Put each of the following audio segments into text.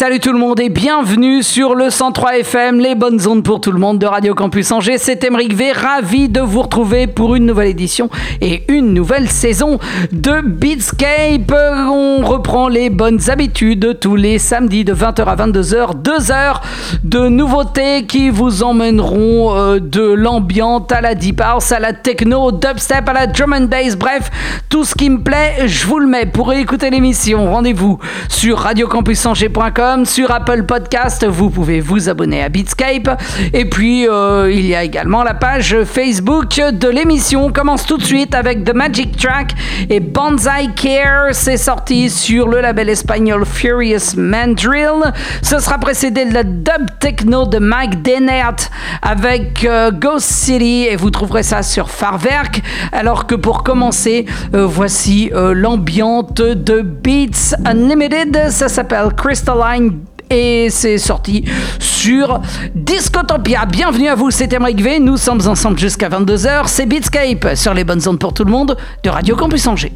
Salut tout le monde et bienvenue sur le 103 FM, les bonnes ondes pour tout le monde de Radio Campus Angers. C'est Emeric V, ravi de vous retrouver pour une nouvelle édition et une nouvelle saison de Beatscape. On reprend les bonnes habitudes tous les samedis de 20h à 22h, 2 heures de nouveautés qui vous emmèneront euh, de l'ambiante à la deep house, à la techno, dubstep, à la drum and bass, bref, tout ce qui me plaît, je vous le mets. Pour écouter l'émission, rendez-vous sur radiocampusangers.com sur Apple Podcast, vous pouvez vous abonner à Beatscape. Et puis, euh, il y a également la page Facebook de l'émission. On commence tout de suite avec The Magic Track et Banzai Care. C'est sorti sur le label espagnol Furious Mandrill. Ce sera précédé de la dub techno de Mike Denert avec euh, Ghost City et vous trouverez ça sur Farwerk. Alors que pour commencer, euh, voici l'ambiante de Beats Unlimited. Ça s'appelle Crystalline et c'est sorti sur Discotopia. Bienvenue à vous, c'est Emmerich V. Nous sommes ensemble jusqu'à 22h. C'est Beatscape sur les bonnes ondes pour tout le monde de Radio Campus Angers.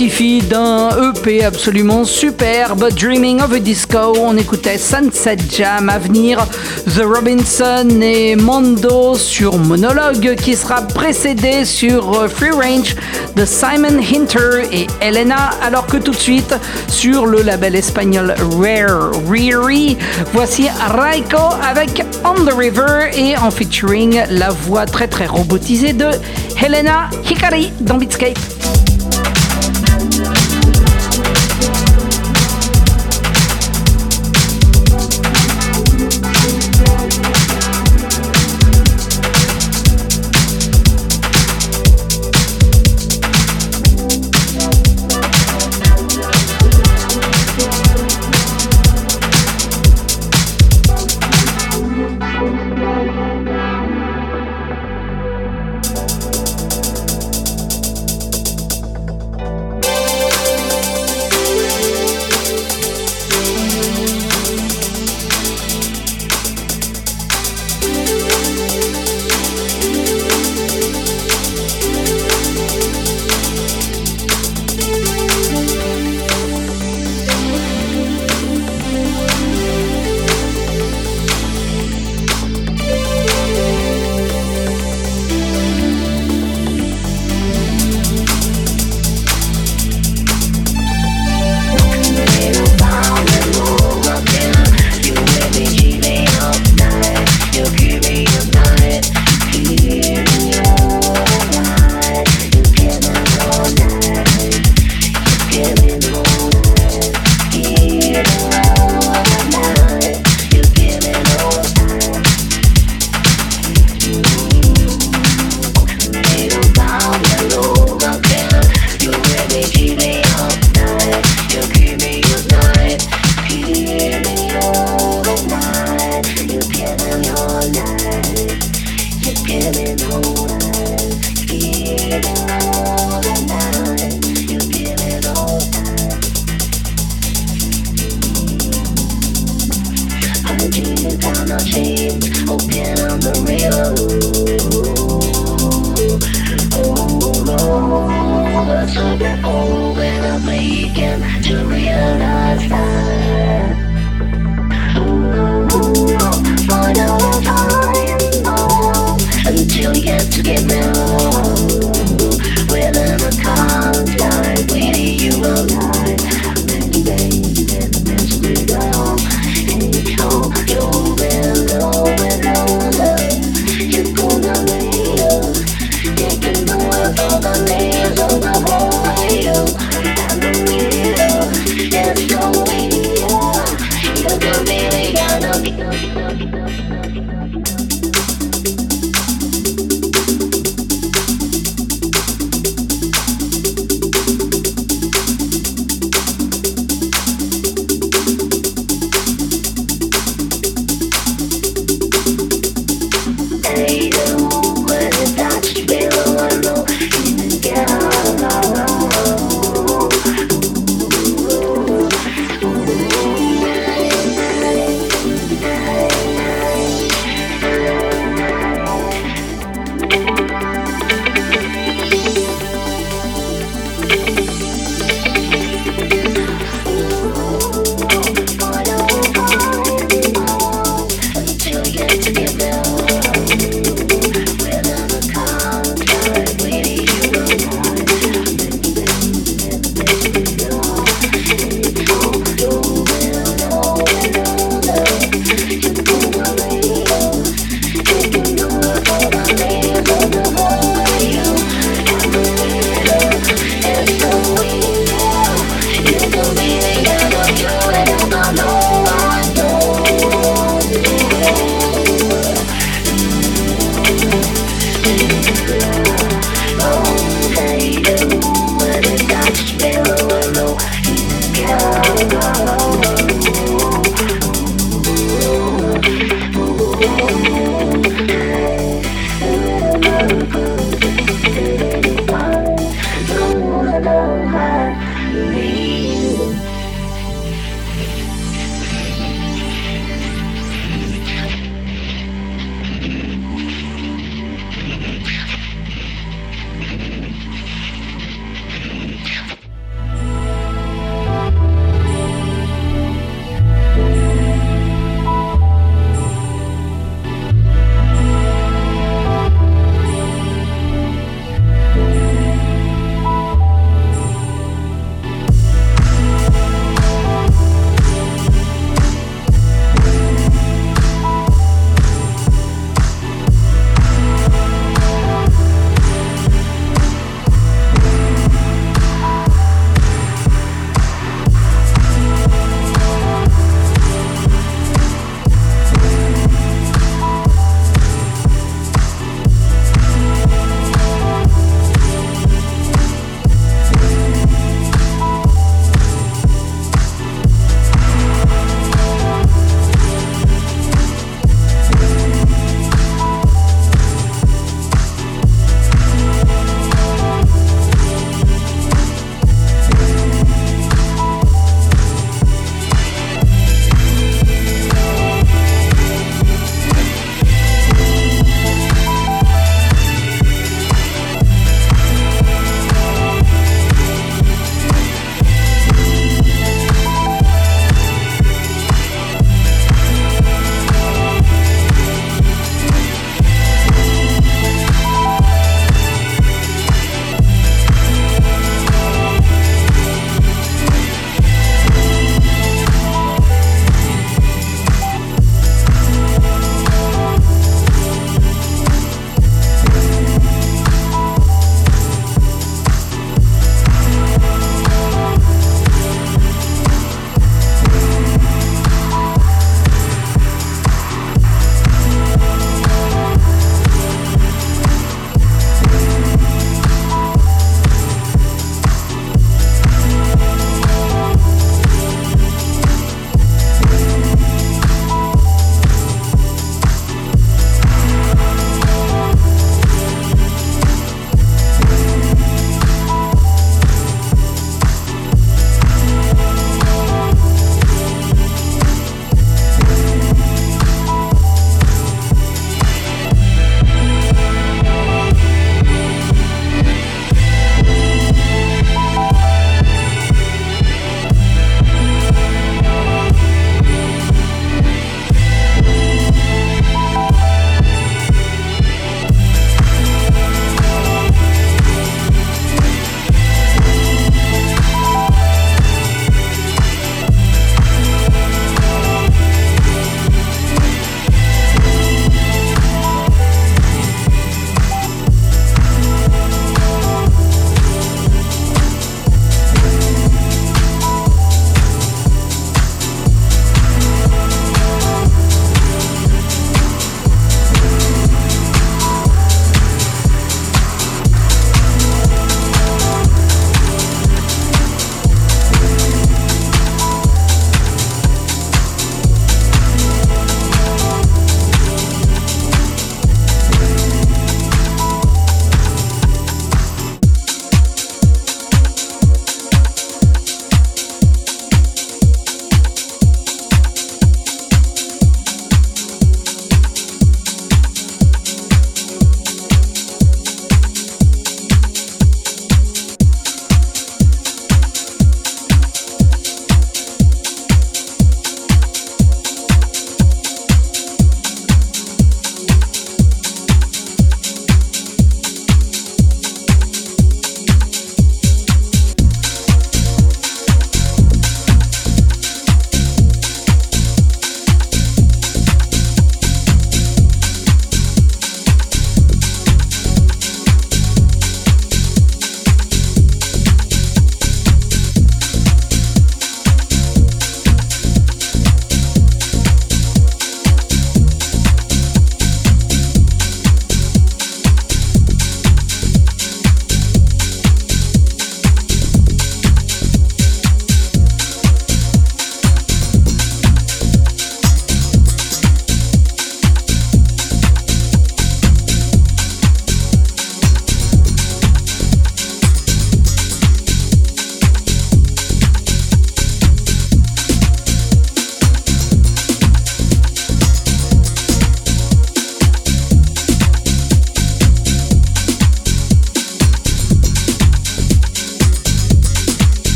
D'un EP absolument superbe, Dreaming of a Disco. On écoutait Sunset Jam à venir, The Robinson et Mondo sur Monologue qui sera précédé sur euh, Free Range de Simon Hinter et Elena, alors que tout de suite sur le label espagnol Rare Riri, voici Raiko avec On the River et en featuring la voix très très robotisée de Helena Hikari dans Beatscape. feeling whole.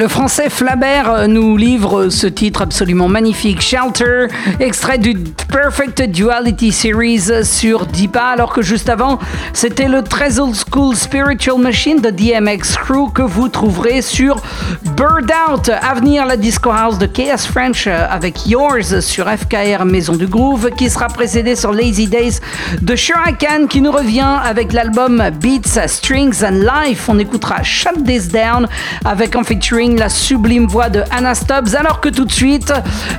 Le français Flabert nous livre ce titre absolument magnifique, Shelter, extrait du Perfect Duality Series sur Deepa, alors que juste avant, c'était le très old school Spiritual Machine de DMX Crew que vous trouverez sur Bird Out. À venir, la disco house de KS French euh, avec Yours sur FKR Maison du Groove, qui sera précédé sur Lazy Days de Shurakan qui nous revient avec l'album Beats, Strings and Life. On écoutera Shut This Down avec en featuring la sublime voix de Anna Stubbs, alors que tout de suite,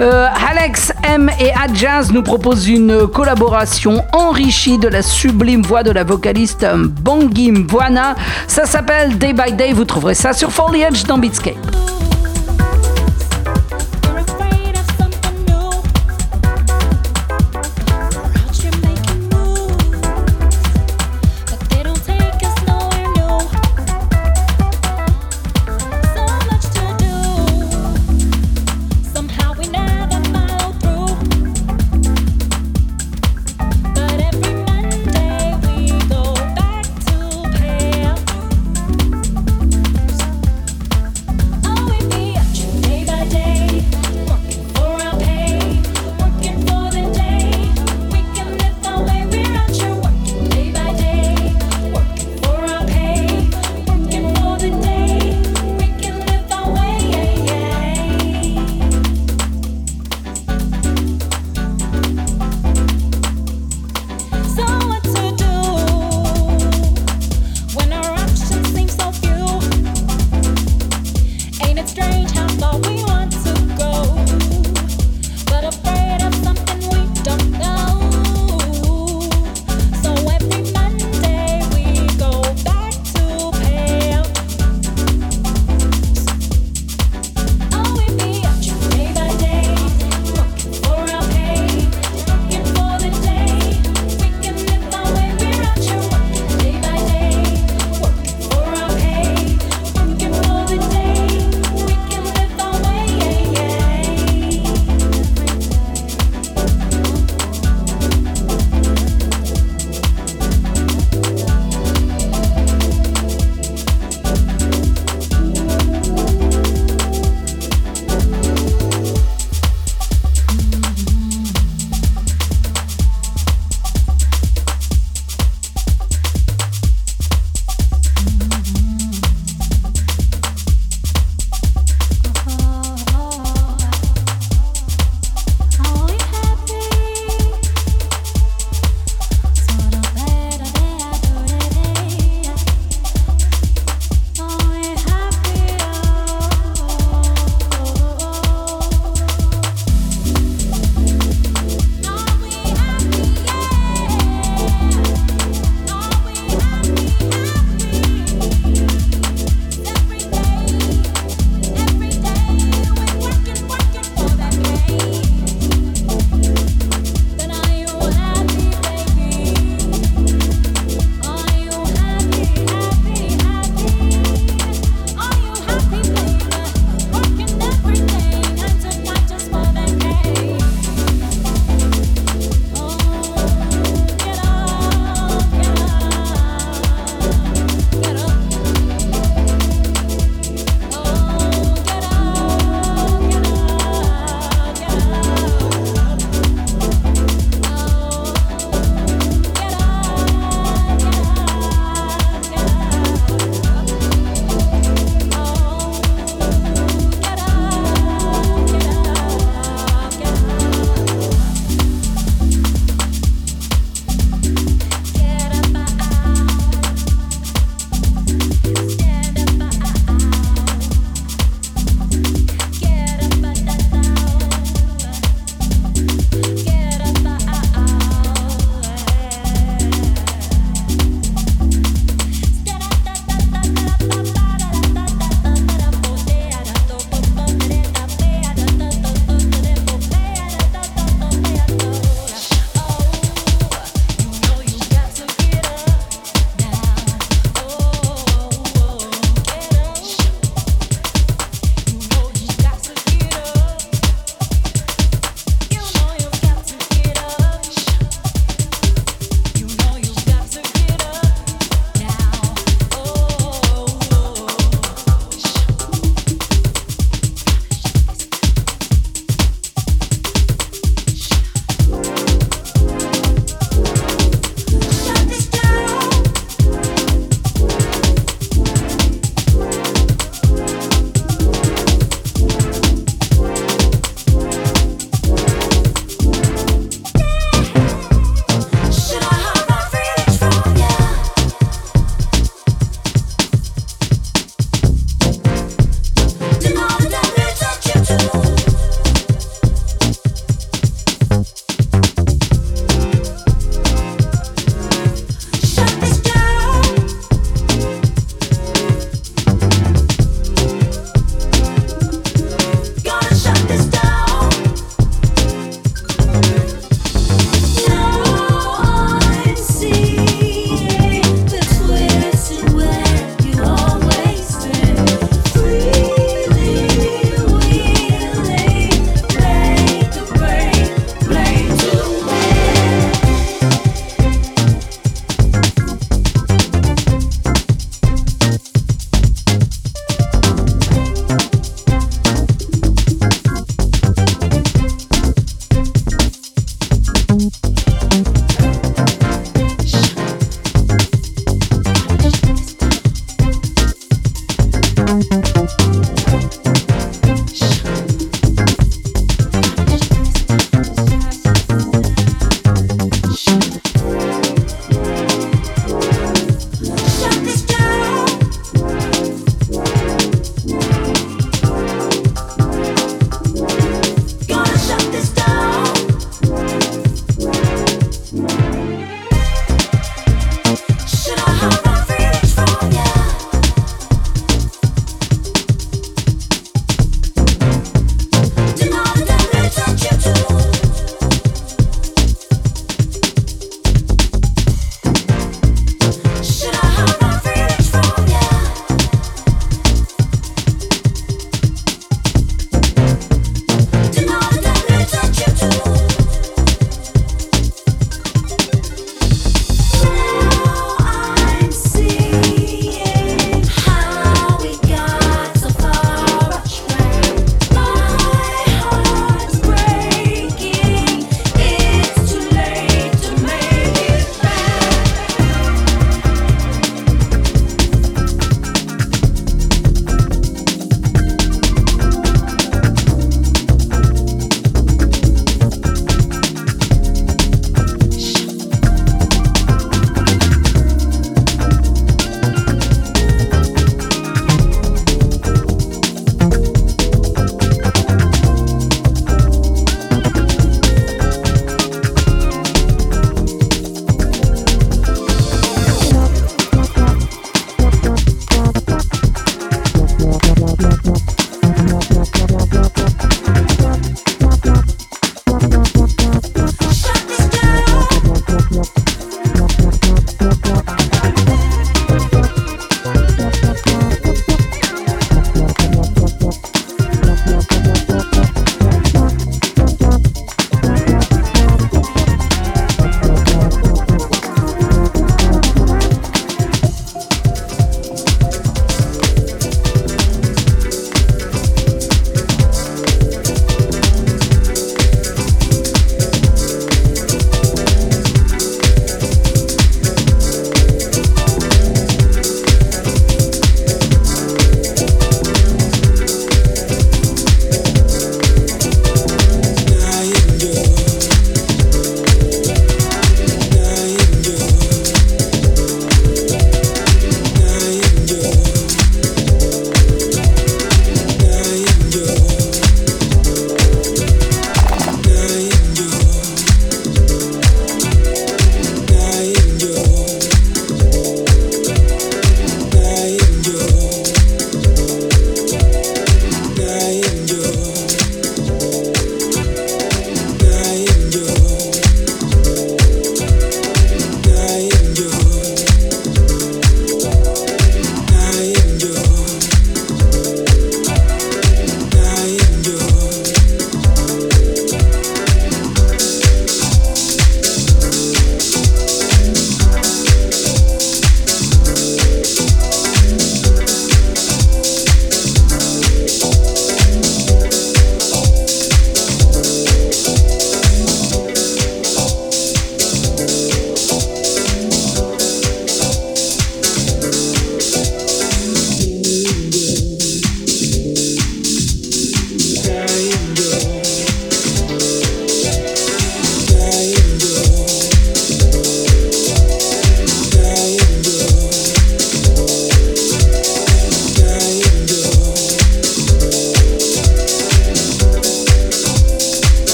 euh, Alex M et Adjaz nous proposent une collaboration enrichie de la sublime voix de la vocaliste Bangim Mvwana. Ça s'appelle Day by Day, vous trouverez ça sur Foliage dans Beatscape. Ooh.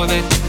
woman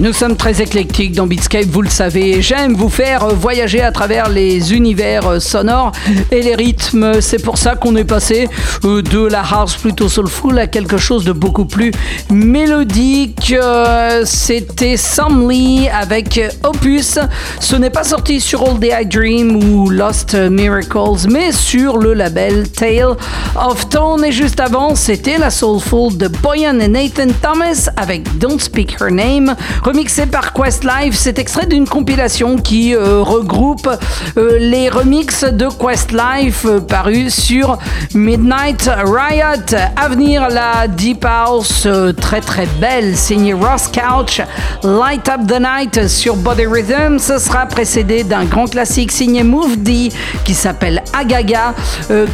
Nous sommes très éclectiques dans Beatscape, vous le savez. J'aime vous faire voyager à travers les univers sonores et les rythmes. C'est pour ça qu'on est passé euh, de la house plutôt soulful à quelque chose de beaucoup plus mélodique. Euh, c'était Sam avec Opus. Ce n'est pas sorti sur All Day I Dream ou Lost Miracles, mais sur le label Tale of Tone. Et juste avant, c'était la soulful de Boyan et Nathan Thomas avec Don't Speak Her Name remixé par Questlife. C'est extrait d'une compilation qui euh, regroupe euh, les remixes de Questlife euh, parus sur Midnight Riot. À venir, la Deep House très très belle, signée Ross Couch, Light Up the Night sur Body Rhythm. Ce sera précédé d'un grand classique signé Move D qui s'appelle Agaga,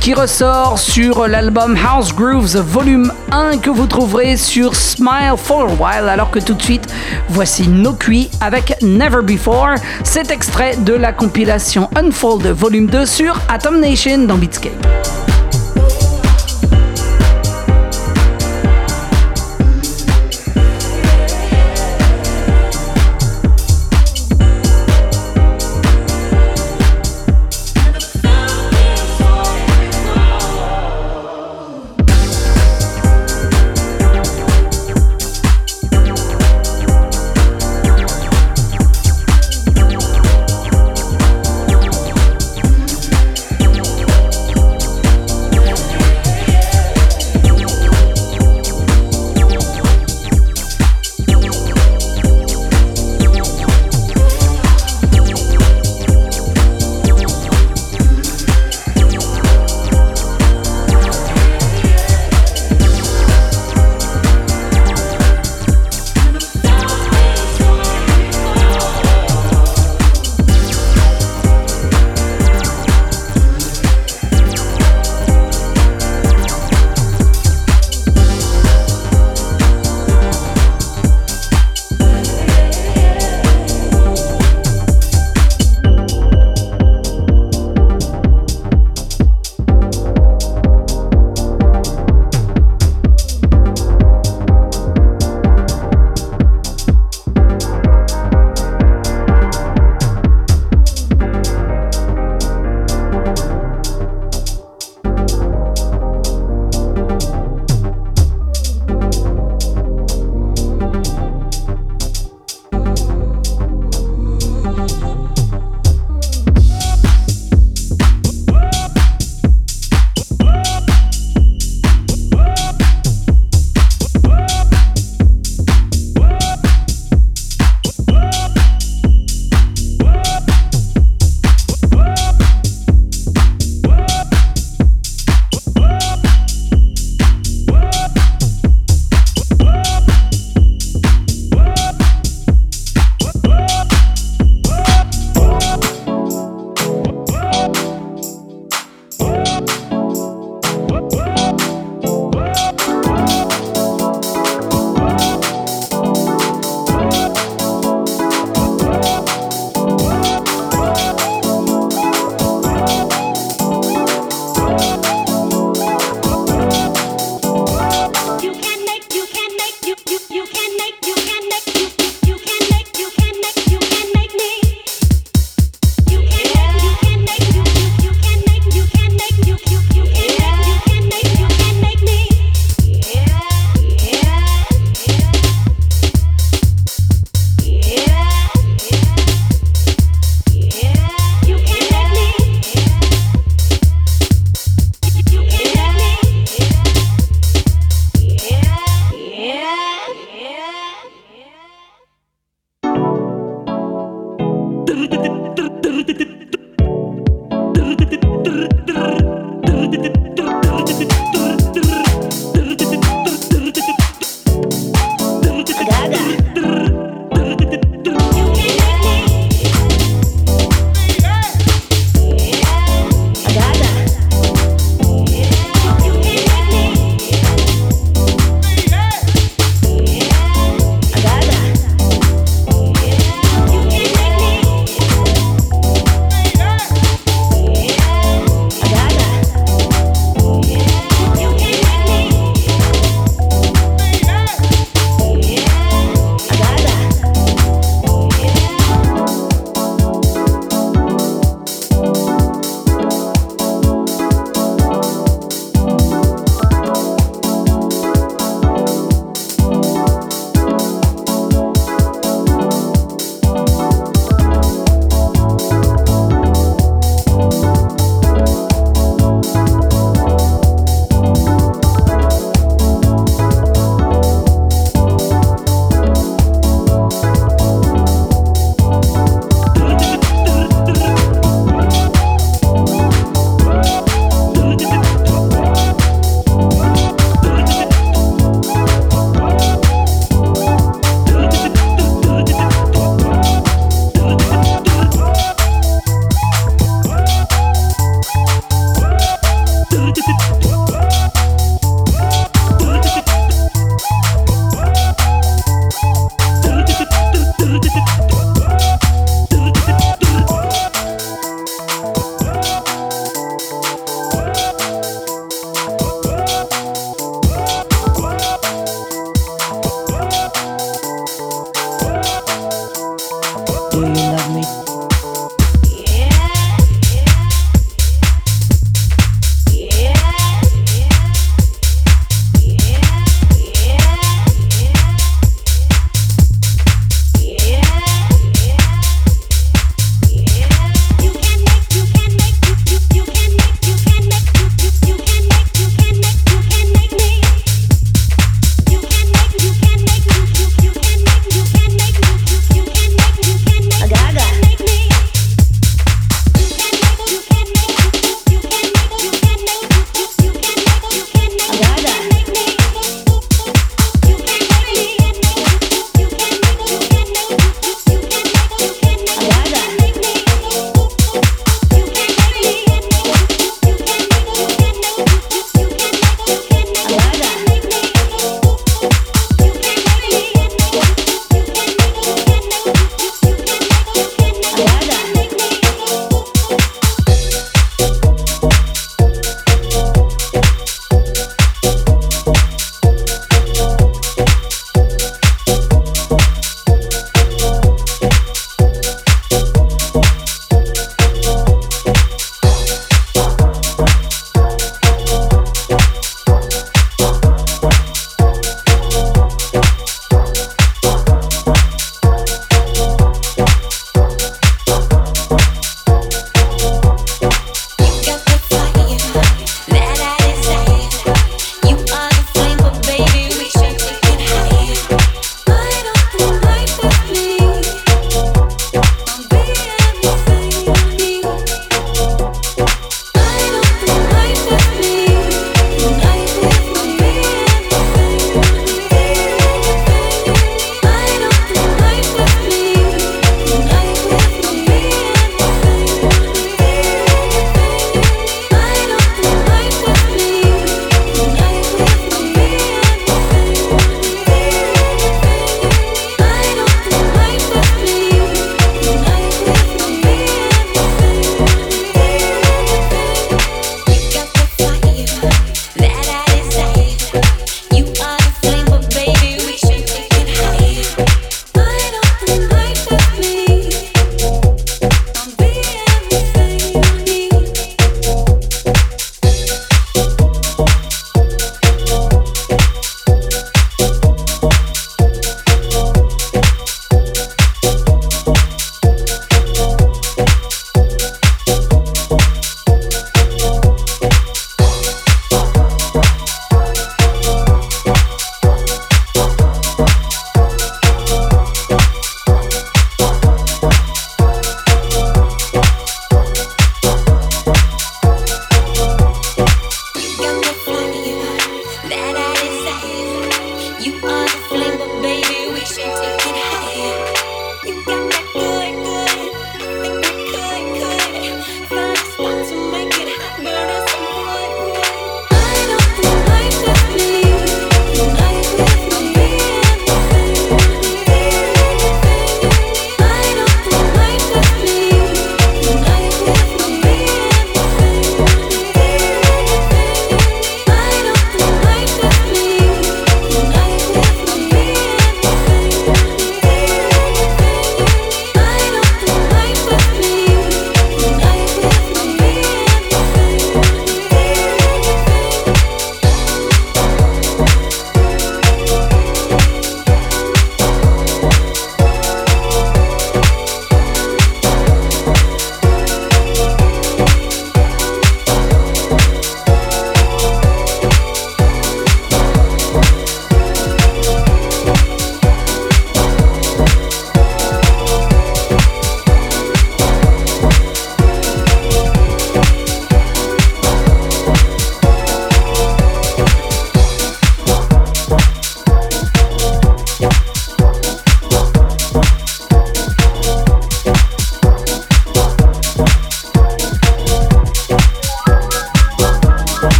qui ressort sur l'album House Grooves volume 1 que vous trouverez sur Smile for a While. Alors que tout de suite, voici No avec Never Before. Cet extrait de la compilation Unfold volume 2 sur Atom Nation dans Beatscape.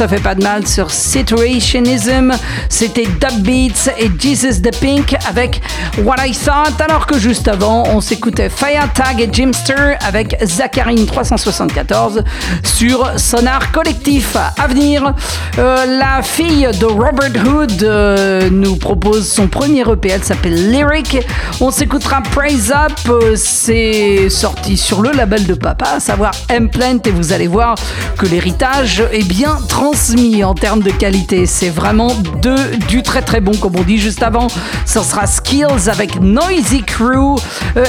Ça fait pas de mal sur Situationism. C'était Dub Beats et Jesus the Pink avec What I Thought. Alors que juste avant, on s'écoutait Tag et Jimster avec Zacharine 374 sur Sonar Collectif. À venir, euh, la fille de Robert Hood euh, nous propose son premier EP. Elle s'appelle Lyric. On s'écoutera Praise Up. Euh, c'est sorti sur le label de papa, à savoir M-Plant. Et vous allez voir que l'héritage est bien transmis en termes de qualité. C'est vraiment du très très bon, comme on dit juste avant. Ce sera Skills avec Noisy Crew,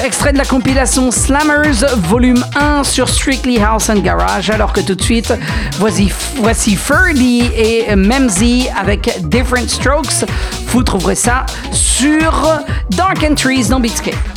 extrait de la compilation Slammers, volume 1 sur Strictly House and Garage. Alors que tout de suite, voici, voici Ferdy et Memzy avec Different Strokes. Vous trouverez ça sur Dark Entries dans Beatscape.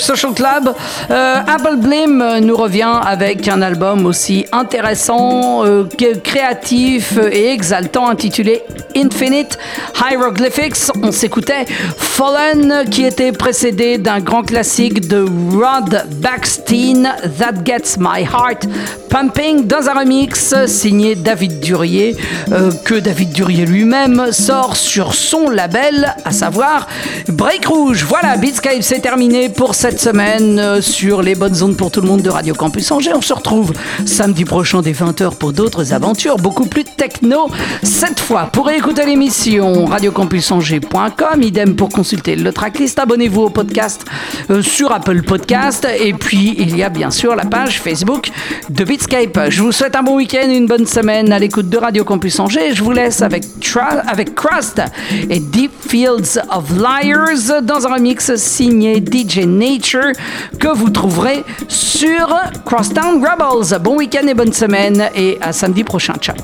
Social Club. Euh, Apple Blim nous revient avec un album aussi intéressant, euh, créatif et exaltant intitulé Infinite Hieroglyphics. On s'écoutait Fallen qui était précédé d'un grand classique de Rod Backstein, That Gets My Heart Pumping, dans un remix signé David Durier, euh, que David Durier lui-même sort sur son label, à savoir Break Rouge. Voilà, Beatscape, c'est terminé pour cette semaine euh, sur les bonnes ondes pour tout le monde de Radio Campus Angers. On se retrouve samedi prochain dès 20h pour d'autres aventures beaucoup plus techno. Cette fois, pour écouter l'émission, radiocampusangers.com, idem pour consulter le tracklist. Abonnez-vous au podcast euh, sur Apple Podcast. Et puis, il y a bien sûr la page Facebook de Beatscape. Je vous souhaite un bon week-end, une bonne semaine à l'écoute de Radio Campus Angers. Je vous laisse avec, avec Crust et Deep Fields of Liars dans un remix signé DJ Nature que vous trouverez sur Crosstown Rebels. Bon week-end et bonne semaine et à samedi prochain. Ciao.